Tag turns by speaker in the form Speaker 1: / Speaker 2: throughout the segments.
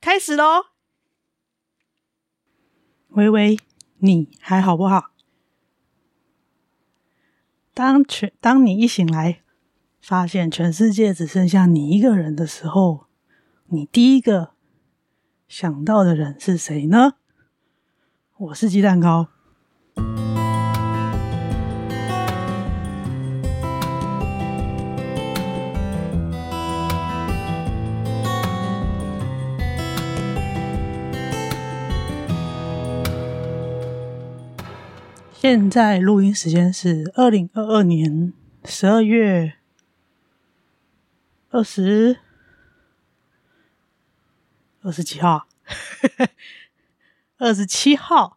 Speaker 1: 开始喽！喂喂，你还好不好？当全当你一醒来，发现全世界只剩下你一个人的时候，你第一个想到的人是谁呢？我是鸡蛋糕。现在录音时间是二零二二年十二月二十二十几号，二十七号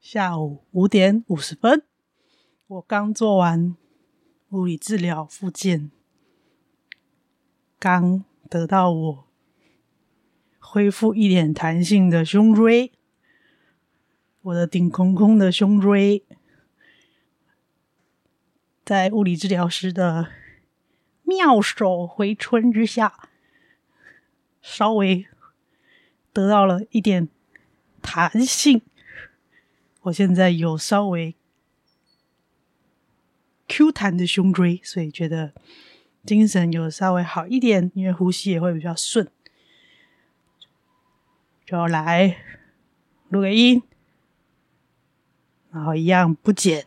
Speaker 1: 下午五点五十分。我刚做完物理治疗复健，刚得到我恢复一点弹性的胸椎。我的顶空空的胸椎，在物理治疗师的妙手回春之下，稍微得到了一点弹性。我现在有稍微 Q 弹的胸椎，所以觉得精神有稍微好一点，因为呼吸也会比较顺。就要来录个音。然后一样不剪，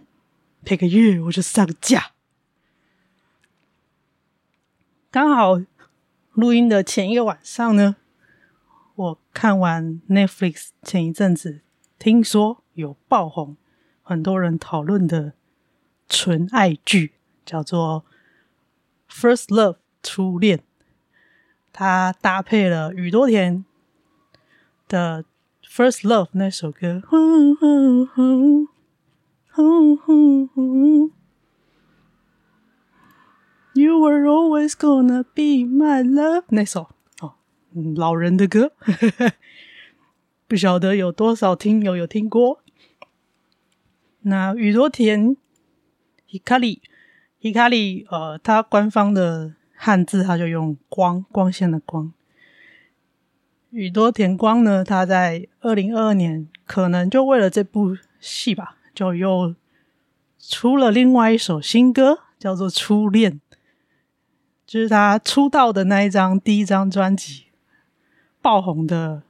Speaker 1: 配个乐我就上架。刚好录音的前一个晚上呢，我看完 Netflix 前一阵子听说有爆红，很多人讨论的纯爱剧，叫做《First Love》初恋，它搭配了宇多田的《First Love》那首歌。呼呼呼呼呼呼，You were always gonna be my love。那首哦，老人的歌，不晓得有多少听友有听过。那宇多田 Hikari，Hikari，呃，它官方的汉字它就用光，光线的光。宇多田光呢，他在二零二二年可能就为了这部戏吧。就又出了另外一首新歌，叫做《初恋》，就是他出道的那一张第一张专辑爆红的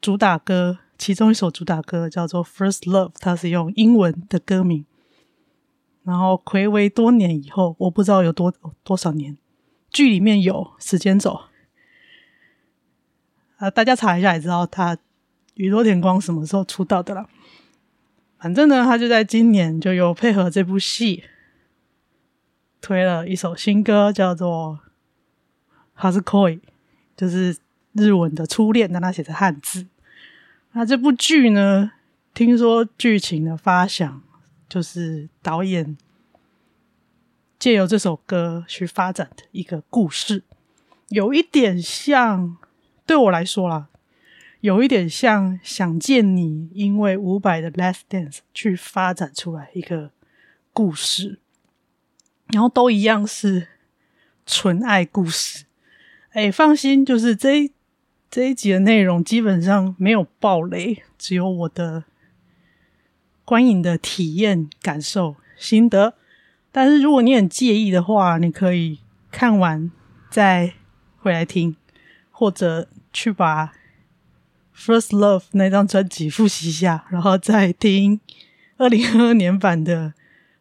Speaker 1: 主打歌，其中一首主打歌叫做《First Love》，它是用英文的歌名。然后暌违多年以后，我不知道有多多少年，剧里面有时间走啊，大家查一下也知道他宇多田光什么时候出道的了。反正呢，他就在今年就有配合这部戏推了一首新歌，叫做《Hasukoi》，就是日文的初恋，但他写的汉字。那这部剧呢，听说剧情的发想就是导演借由这首歌去发展的一个故事，有一点像，对我来说啦，有一点像《想见你》，因为伍佰的《Last Dance》去发展出来一个故事，然后都一样是纯爱故事。哎，放心，就是这一这一集的内容基本上没有爆雷，只有我的观影的体验、感受、心得。但是如果你很介意的话，你可以看完再回来听，或者去把。First Love 那张专辑复习一下，然后再听二零二二年版的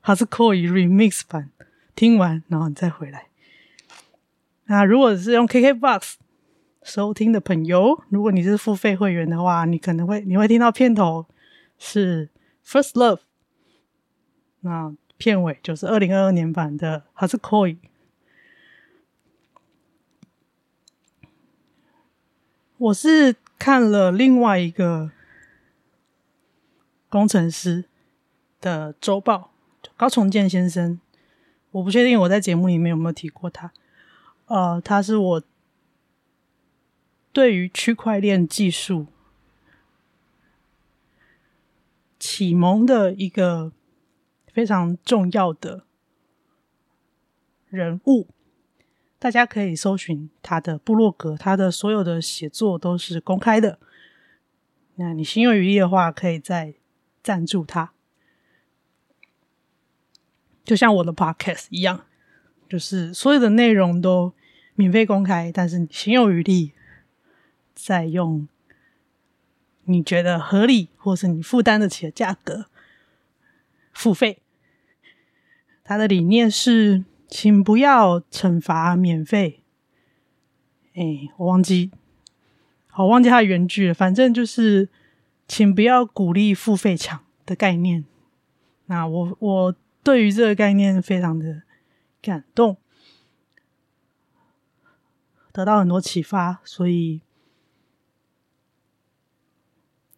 Speaker 1: 《Hatsukoi Remix 版》，听完然后你再回来。那如果是用 KKBOX 收听的朋友，如果你是付费会员的话，你可能会你会听到片头是 First Love，那片尾就是二零二二年版的 Hatsukoi。我是。看了另外一个工程师的周报，高重建先生，我不确定我在节目里面有没有提过他。呃，他是我对于区块链技术启蒙的一个非常重要的人物。大家可以搜寻他的部落格，他的所有的写作都是公开的。那你心有余力的话，可以再赞助他，就像我的 podcast 一样，就是所有的内容都免费公开，但是你心有余力，再用你觉得合理或是你负担得起的价格付费。他的理念是。请不要惩罚免费。哎，我忘记，好，我忘记他的原句了。反正就是，请不要鼓励付费墙的概念。那我我对于这个概念非常的感动，得到很多启发。所以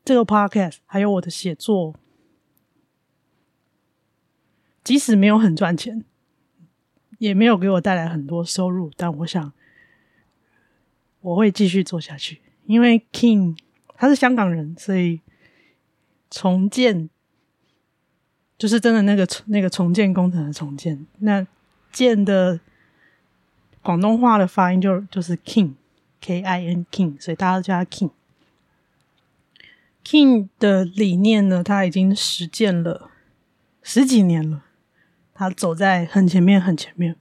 Speaker 1: 这个 podcast 还有我的写作，即使没有很赚钱。也没有给我带来很多收入，但我想我会继续做下去，因为 King 他是香港人，所以重建就是真的那个那个重建工程的重建。那建的广东话的发音就就是 King K I N King，所以大家都叫他 King。King 的理念呢，他已经实践了十几年了。他走在很前面，很前面。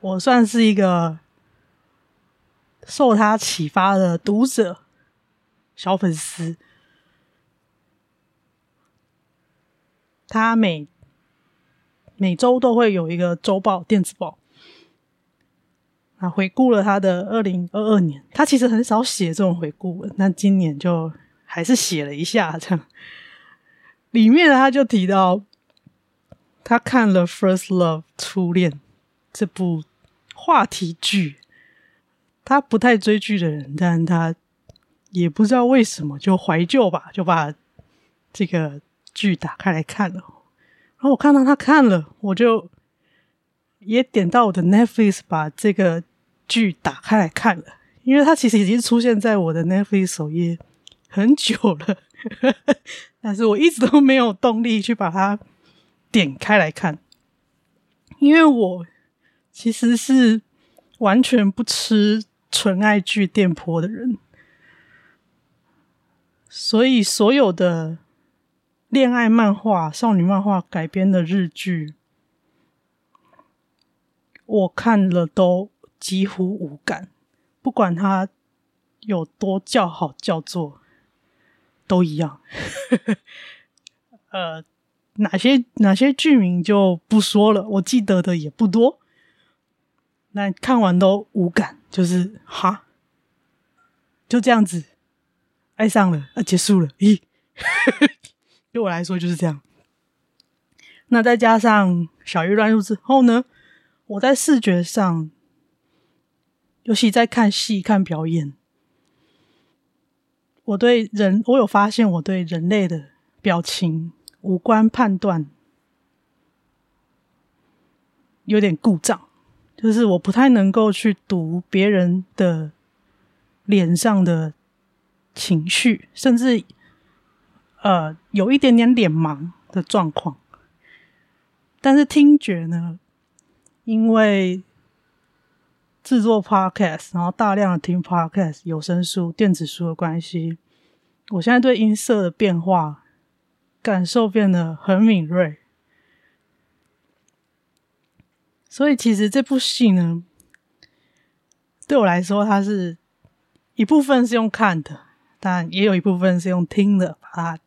Speaker 1: 我算是一个受他启发的读者、小粉丝。他每每周都会有一个周报、电子报，啊，回顾了他的二零二二年。他其实很少写这种回顾文，那今年就还是写了一下，这样。里面他就提到，他看了《First Love》初恋这部话题剧，他不太追剧的人，但他也不知道为什么就怀旧吧，就把这个剧打开来看了。然后我看到他看了，我就也点到我的 Netflix 把这个剧打开来看了，因为他其实已经出现在我的 Netflix 首页很久了。但是我一直都没有动力去把它点开来看，因为我其实是完全不吃纯爱剧电波的人，所以所有的恋爱漫画、少女漫画改编的日剧，我看了都几乎无感，不管它有多叫好叫座。都一样，呃，哪些哪些剧名就不说了，我记得的也不多。那看完都无感，就是哈，就这样子爱上了，啊，结束了，咦，对我来说就是这样。那再加上小鱼乱入之后呢，我在视觉上，尤其在看戏、看表演。我对人，我有发现，我对人类的表情、五官判断有点故障，就是我不太能够去读别人的脸上的情绪，甚至呃有一点点脸盲的状况。但是听觉呢，因为制作 podcast，然后大量的听 podcast、有声书、电子书的关系，我现在对音色的变化感受变得很敏锐。所以其实这部戏呢，对我来说，它是一部分是用看的，但也有一部分是用听的，把它。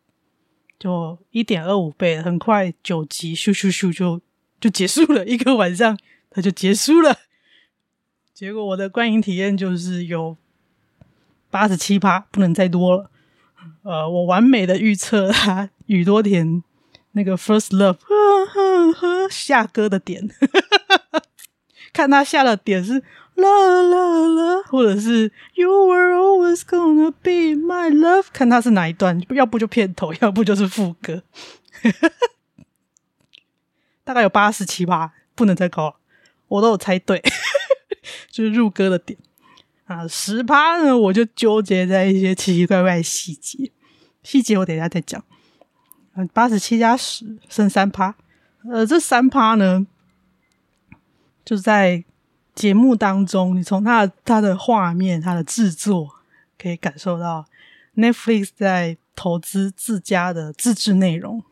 Speaker 1: 就一点二五倍，很快九集咻咻咻就就结束了，一个晚上它就结束了。结果我的观影体验就是有八十七趴，不能再多了。呃，我完美的预测他宇多田那个 First Love 呵呵呵下歌的点，看他下的点是。啦啦啦，或者是 You were always gonna be my love，看他是哪一段，要不就片头，要不就是副歌，大概有八十七趴，不能再高了，我都有猜对，就是入歌的点啊，十趴呢，我就纠结在一些奇奇怪怪的细节，细节我等一下再讲，嗯，八十七加十剩三趴，呃，这三趴呢，就在。节目当中，你从它的它的画面、它的制作，可以感受到 Netflix 在投资自家的自制内容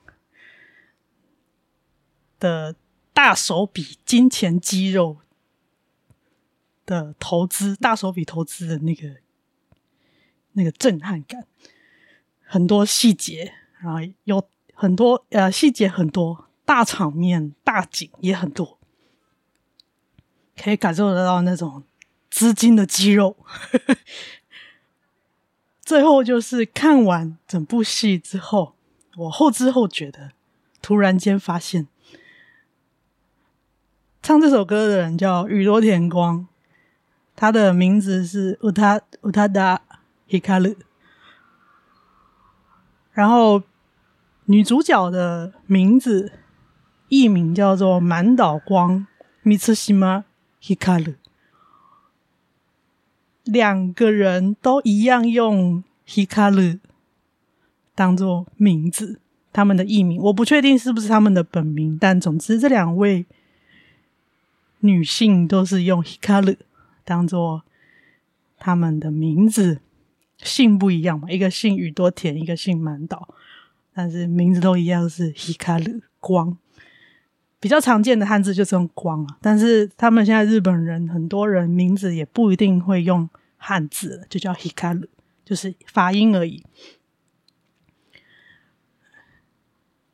Speaker 1: 的大手笔金钱肌肉的投资，大手笔投资的那个那个震撼感，很多细节，然后有很多呃细节很多，大场面、大景也很多。可以感受得到那种资金的肌肉。最后就是看完整部戏之后，我后知后觉的，突然间发现，唱这首歌的人叫宇多田光，他的名字是宇多宇多田光，然后女主角的名字艺名叫做满岛光，米次西吗？Hikaru，两个人都一样用 Hikaru 当做名字，他们的艺名我不确定是不是他们的本名，但总之这两位女性都是用 Hikaru 当做他们的名字，姓不一样嘛，一个姓宇多田，一个姓满岛，但是名字都一样是 Hikaru 光。比较常见的汉字就是用“光”啊，但是他们现在日本人很多人名字也不一定会用汉字，就叫 Hikaru，就是发音而已。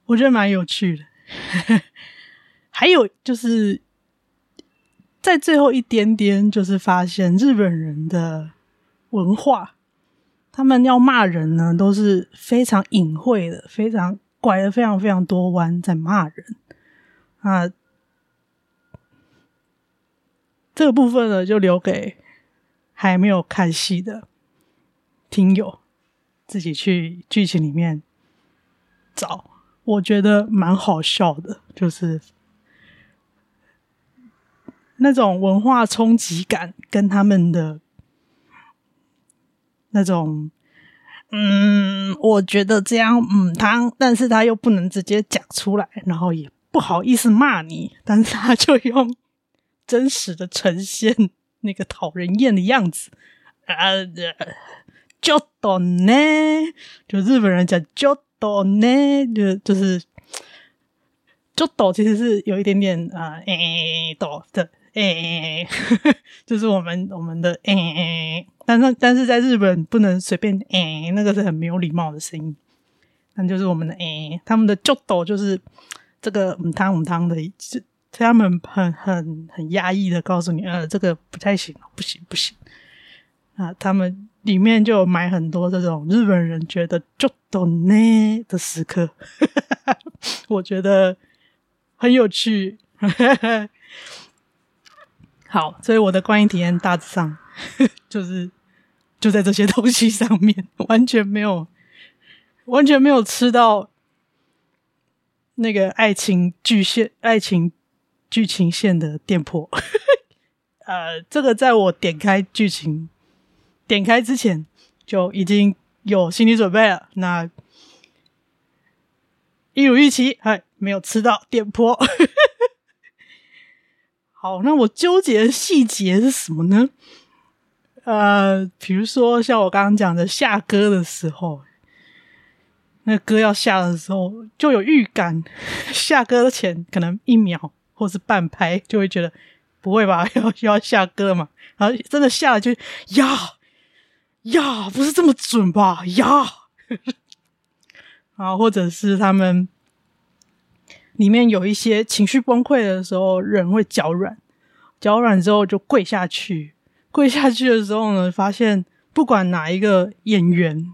Speaker 1: 我觉得蛮有趣的。还有就是在最后一点点，就是发现日本人的文化，他们要骂人呢，都是非常隐晦的，非常拐了非常非常多弯在骂人。啊，这个部分呢，就留给还没有看戏的听友自己去剧情里面找。我觉得蛮好笑的，就是那种文化冲击感跟他们的那种，嗯，我觉得这样，嗯，他，但是他又不能直接讲出来，然后也。不好意思骂你，但是他就用真实的呈现那个讨人厌的样子啊，就多呢，就日本人讲就多呢，就就是就多，其实是有一点点啊，诶，多的诶，就是我们我们的诶，但是但是在日本不能随便诶，那个是很没有礼貌的声音，但就是我们的诶，他们的就多就是。这个母汤母汤的，是他们很很很压抑的告诉你，呃，这个不太行，不行不行啊！他们里面就有埋很多这种日本人觉得就懂呢的时刻，我觉得很有趣。好，所以我的观影体验大致上就是就在这些东西上面，完全没有完全没有吃到。那个爱情剧线、爱情剧情线的店铺，呃，这个在我点开剧情点开之前就已经有心理准备了。那一如预期，哎，没有吃到电波。好，那我纠结的细节是什么呢？呃，比如说像我刚刚讲的下歌的时候，那歌要下的时候就有预感，下歌前可能一秒或是半拍就会觉得不会吧，要要下歌嘛，然后真的下了就呀呀，不是这么准吧呀，啊，或者是他们里面有一些情绪崩溃的时候，人会脚软，脚软之后就跪下去。跪下去的时候呢，发现不管哪一个演员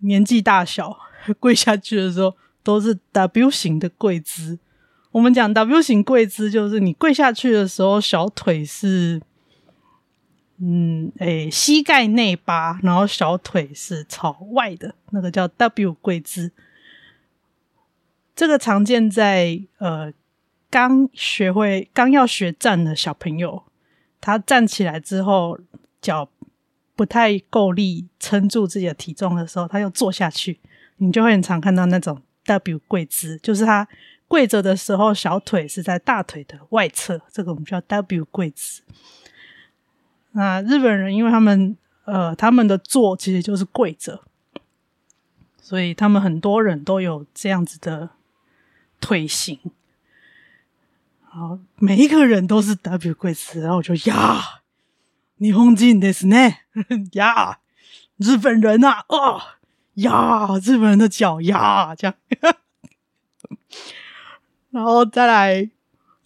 Speaker 1: 年纪大小，跪下去的时候都是 W 型的跪姿。我们讲 W 型跪姿，就是你跪下去的时候，小腿是嗯，诶，膝盖内八，然后小腿是朝外的，那个叫 W 跪姿。这个常见在呃刚学会、刚要学站的小朋友。他站起来之后，脚不太够力撑住自己的体重的时候，他又坐下去，你就会很常看到那种 W 跪姿，就是他跪着的时候，小腿是在大腿的外侧，这个我们叫 W 跪姿。那日本人因为他们呃他们的坐其实就是跪着，所以他们很多人都有这样子的腿型。好，每一个人都是 W 跪姿，然后我就呀，日本人ですね，呀，日本人呐，哦，呀，日本人的脚呀，这样，然后再来，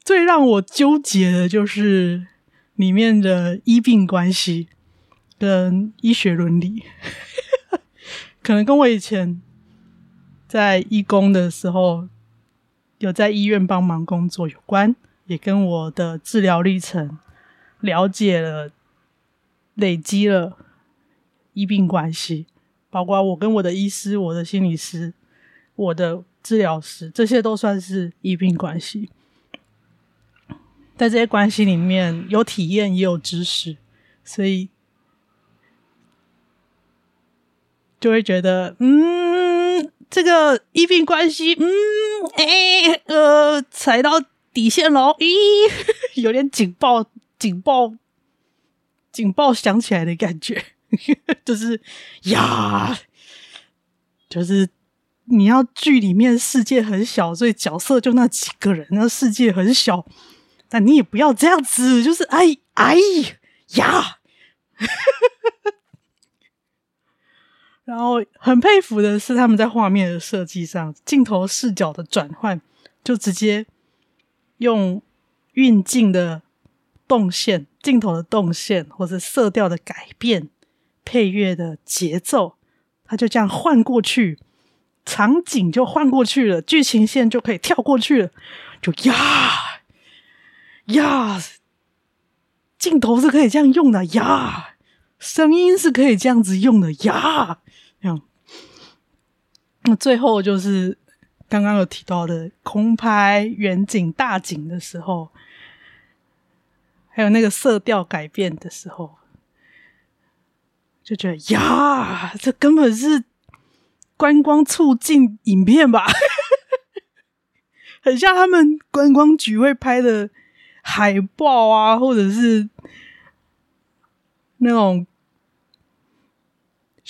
Speaker 1: 最让我纠结的就是里面的医病关系跟医学伦理，可能跟我以前在医工的时候。 有在医院帮忙工作有关，也跟我的治疗历程了解了、累积了医病关系，包括我跟我的医师、我的心理师、我的治疗师，这些都算是医病关系。在这些关系里面，有体验也有知识，所以就会觉得，嗯，这个医病关系，嗯。哎、呃，踩到底线了，咦，有点警报，警报，警报响起来的感觉，就是呀，就是你要剧里面世界很小，所以角色就那几个人，那世界很小，但你也不要这样子，就是哎哎呀。然后很佩服的是，他们在画面的设计上，镜头视角的转换，就直接用运镜的动线、镜头的动线，或者色调的改变、配乐的节奏，它就这样换过去，场景就换过去了，剧情线就可以跳过去了，就呀呀，镜头是可以这样用的呀，声音是可以这样子用的呀。这样，那最后就是刚刚有提到的空拍、远景、大景的时候，还有那个色调改变的时候，就觉得呀，这根本是观光促进影片吧，很像他们观光局会拍的海报啊，或者是那种。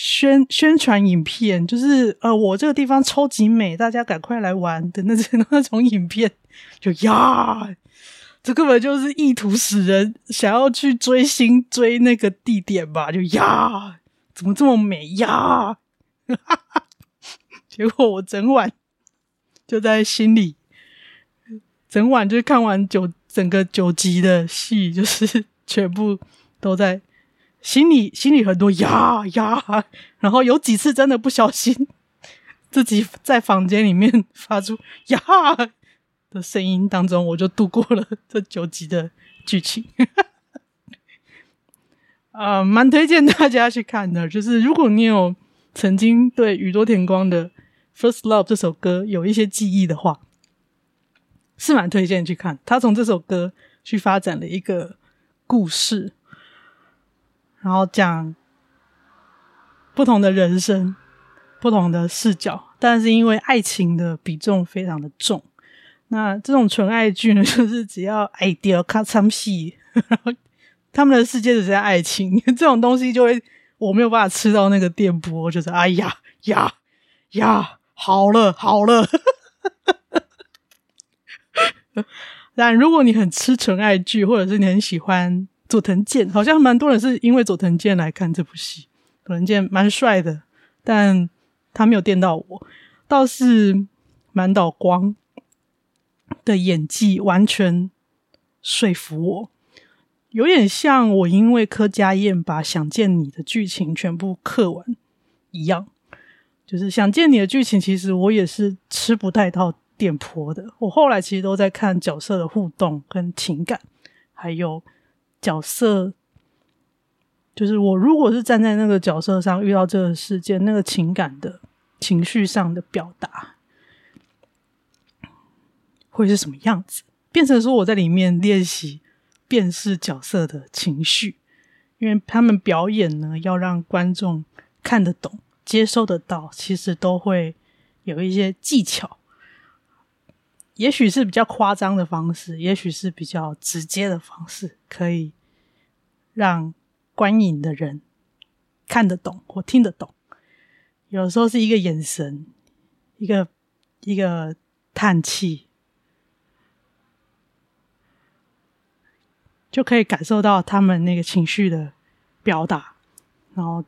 Speaker 1: 宣宣传影片就是呃，我这个地方超级美，大家赶快来玩的那种 那种影片，就呀，这根本就是意图使人想要去追星追那个地点吧？就呀，怎么这么美呀？哈 哈结果我整晚就在心里，整晚就看完九整个九集的戏，就是全部都在。心里心里很多呀呀，然后有几次真的不小心，自己在房间里面发出呀的声音当中，我就度过了这九集的剧情。啊、蛮推荐大家去看的。就是如果你有曾经对宇多田光的《First Love》这首歌有一些记忆的话，是蛮推荐去看。他从这首歌去发展了一个故事。然后讲不同的人生，不同的视角，但是因为爱情的比重非常的重，那这种纯爱剧呢，就是只要爱掉咔嚓戏，他们的世界只是爱情，这种东西就会我没有办法吃到那个电波，就是哎呀呀呀，好了好了。但如果你很吃纯爱剧，或者是你很喜欢佐藤健，好像蛮多人是因为佐藤健来看这部戏。佐藤健蛮帅的，但他没有电到我。倒是满岛光的演技完全说服我，有点像我因为柯佳嬿把《想见你》的剧情全部刻完一样。就是《想见你》的剧情，其实我也是吃不太到。电波的，我后来其实都在看角色的互动跟情感，还有角色，就是我如果是站在那个角色上遇到这个事件，那个情感的情绪上的表达会是什么样子？变成说我在里面练习辨识角色的情绪，因为他们表演呢，要让观众看得懂、接受得到，其实都会有一些技巧。也许是比较夸张的方式，也许是比较直接的方式，可以让观影的人看得懂或听得懂。有时候是一个眼神，一个一个叹气，就可以感受到他们那个情绪的表达。然后，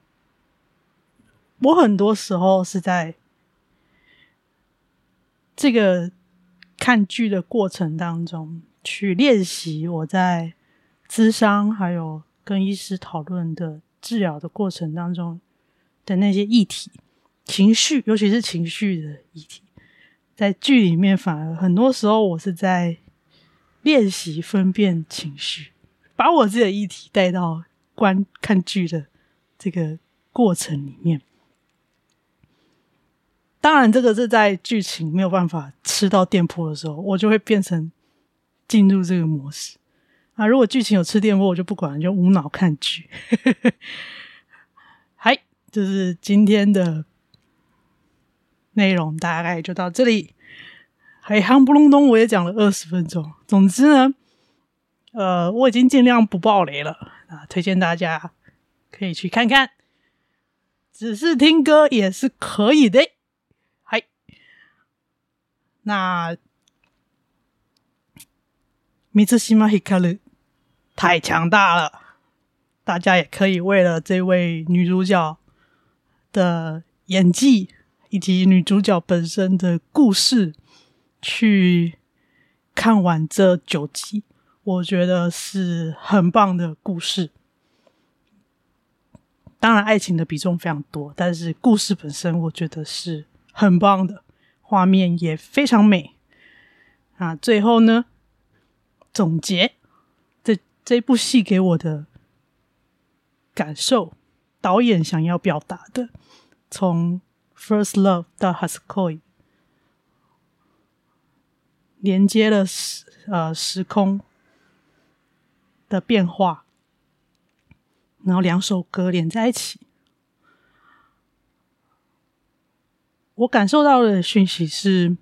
Speaker 1: 我很多时候是在这个。看剧的过程当中，去练习我在咨商还有跟医师讨论的治疗的过程当中的那些议题、情绪，尤其是情绪的议题，在剧里面反而很多时候我是在练习分辨情绪，把我自己的议题带到观看剧的这个过程里面。当然，这个是在剧情没有办法吃到电波的时候，我就会变成进入这个模式啊。如果剧情有吃电波，我就不管，就无脑看剧。嗨，就是今天的内容大概就到这里。还夯不隆咚，我也讲了二十分钟。总之呢，呃，我已经尽量不爆雷了啊，推荐大家可以去看看，只是听歌也是可以的。那米兹西玛希卡鲁太强大了，大家也可以为了这位女主角的演技以及女主角本身的故事去看完这九集，我觉得是很棒的故事。当然，爱情的比重非常多，但是故事本身我觉得是很棒的。画面也非常美啊！最后呢，总结这这部戏给我的感受，导演想要表达的，从 First Love 到 Haskoi 连接了时呃时空的变化，然后两首歌连在一起。我感受到的讯息是，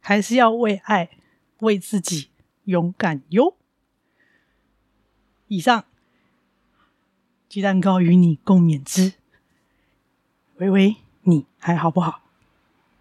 Speaker 1: 还是要为爱、为自己勇敢哟。以上，鸡蛋糕与你共勉之。喂喂，你还好不好？